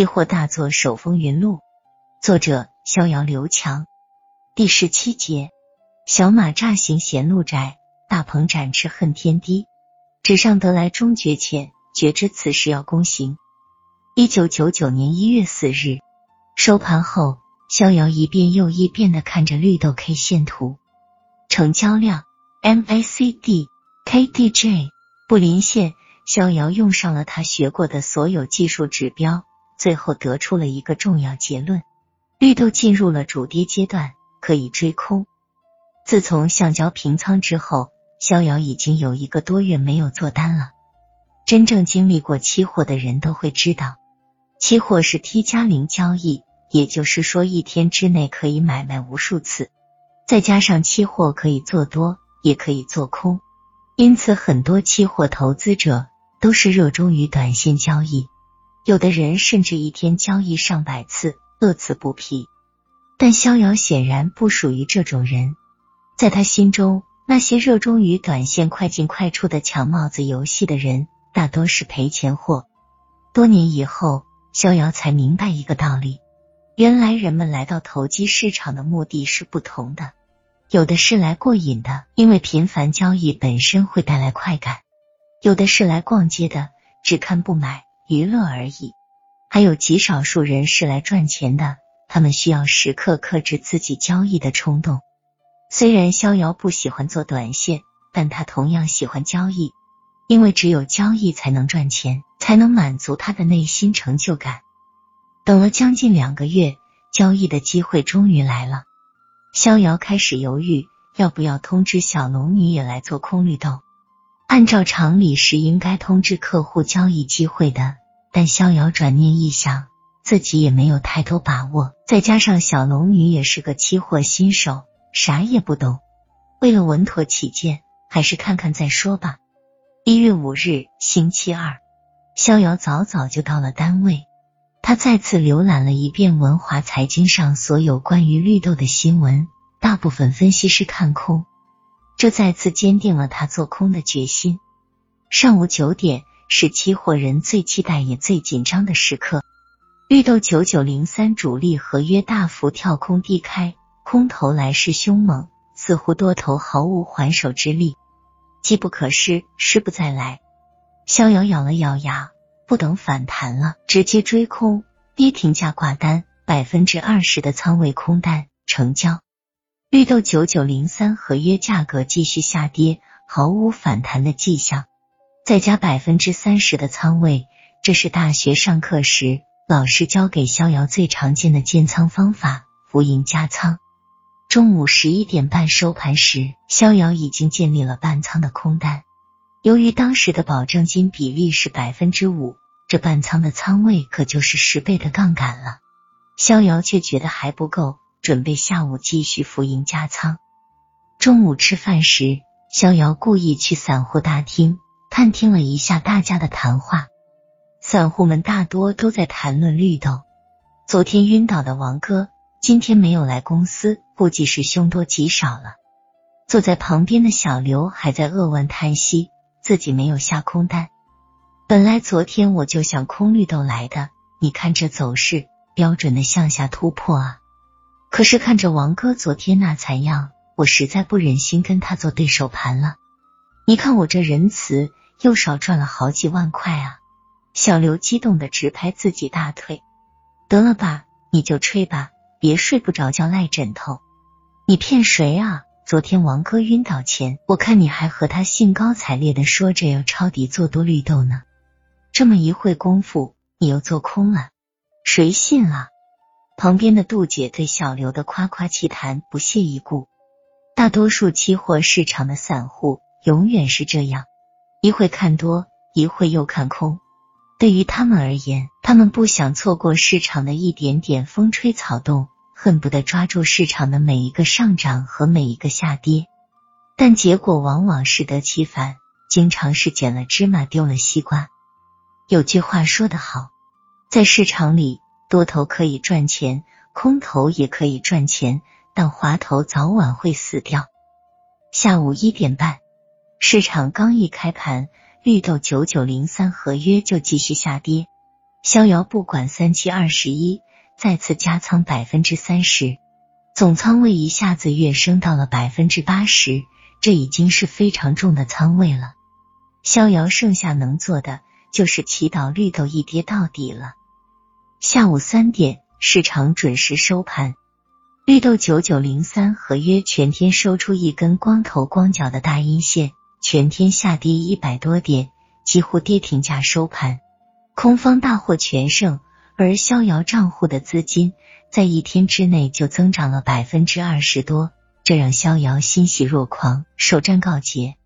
期货大作手风云录，作者逍遥刘强。第十七节，小马乍行衔路窄，大鹏展翅恨天低。纸上得来终觉浅，觉知此事要躬行。一九九九年一月四日收盘后，逍遥一遍又一遍的看着绿豆 K 线图，成交量 MACD、KDJ、布林线。逍遥用上了他学过的所有技术指标，最后得出了一个重要结论：绿豆进入了主跌阶段，可以追空。自从橡胶平仓之后，逍遥已经有一个多月没有做单了。真正经历过期货的人都会知道，期货是 T 加零交易，也就是说一天之内可以买卖无数次，再加上期货可以做多，也可以做空，因此很多期货投资者。都是热衷于短线交易，有的人甚至一天交易上百次，乐此不疲。但逍遥显然不属于这种人，在他心中，那些热衷于短线快进快出的抢帽子游戏的人，大多是赔钱货。多年以后，逍遥才明白一个道理：原来人们来到投机市场的目的是不同的，有的是来过瘾的，因为频繁交易本身会带来快感。有的是来逛街的，只看不买，娱乐而已；还有极少数人是来赚钱的，他们需要时刻克制自己交易的冲动。虽然逍遥不喜欢做短线，但他同样喜欢交易，因为只有交易才能赚钱，才能满足他的内心成就感。等了将近两个月，交易的机会终于来了，逍遥开始犹豫要不要通知小龙女也来做空绿豆。按照常理是应该通知客户交易机会的，但逍遥转念一想，自己也没有太多把握，再加上小龙女也是个期货新手，啥也不懂。为了稳妥起见，还是看看再说吧。一月五日，星期二，逍遥早早就到了单位，他再次浏览了一遍文华财经上所有关于绿豆的新闻，大部分分析师看空。这再次坚定了他做空的决心。上午九点是期货人最期待也最紧张的时刻，绿豆九九零三主力合约大幅跳空低开，空头来势凶猛，似乎多头毫无还手之力，机不可失，失不再来。逍遥咬了咬牙，不等反弹了，直接追空，跌停价挂单，百分之二十的仓位空单成交。绿豆九九零三合约价格继续下跌，毫无反弹的迹象。再加百分之三十的仓位，这是大学上课时老师教给逍遥最常见的建仓方法——浮盈加仓。中午十一点半收盘时，逍遥已经建立了半仓的空单。由于当时的保证金比例是百分之五，这半仓的仓位可就是十倍的杠杆了。逍遥却觉得还不够。准备下午继续浮盈加仓。中午吃饭时，逍遥故意去散户大厅探听了一下大家的谈话。散户们大多都在谈论绿豆。昨天晕倒的王哥今天没有来公司，估计是凶多吉少了。坐在旁边的小刘还在扼腕叹息，自己没有下空单。本来昨天我就想空绿豆来的，你看这走势，标准的向下突破啊！可是看着王哥昨天那惨样，我实在不忍心跟他做对手盘了。你看我这仁慈，又少赚了好几万块啊！小刘激动的直拍自己大腿。得了吧，你就吹吧，别睡不着觉赖枕头。你骗谁啊？昨天王哥晕倒前，我看你还和他兴高采烈的说着要抄底做多绿豆呢。这么一会功夫，你又做空了，谁信啊？旁边的杜姐对小刘的夸夸其谈不屑一顾。大多数期货市场的散户永远是这样，一会看多，一会又看空。对于他们而言，他们不想错过市场的一点点风吹草动，恨不得抓住市场的每一个上涨和每一个下跌。但结果往往适得其反，经常是捡了芝麻丢了西瓜。有句话说得好，在市场里。多头可以赚钱，空头也可以赚钱，但滑头早晚会死掉。下午一点半，市场刚一开盘，绿豆九九零三合约就继续下跌，逍遥不管三七二十一，再次加仓百分之三十，总仓位一下子跃升到了百分之八十，这已经是非常重的仓位了。逍遥剩下能做的就是祈祷绿豆一跌到底了。下午三点，市场准时收盘，绿豆九九零三合约全天收出一根光头光脚的大阴线，全天下跌一百多点，几乎跌停价收盘。空方大获全胜，而逍遥账户的资金在一天之内就增长了百分之二十多，这让逍遥欣喜若狂，首战告捷。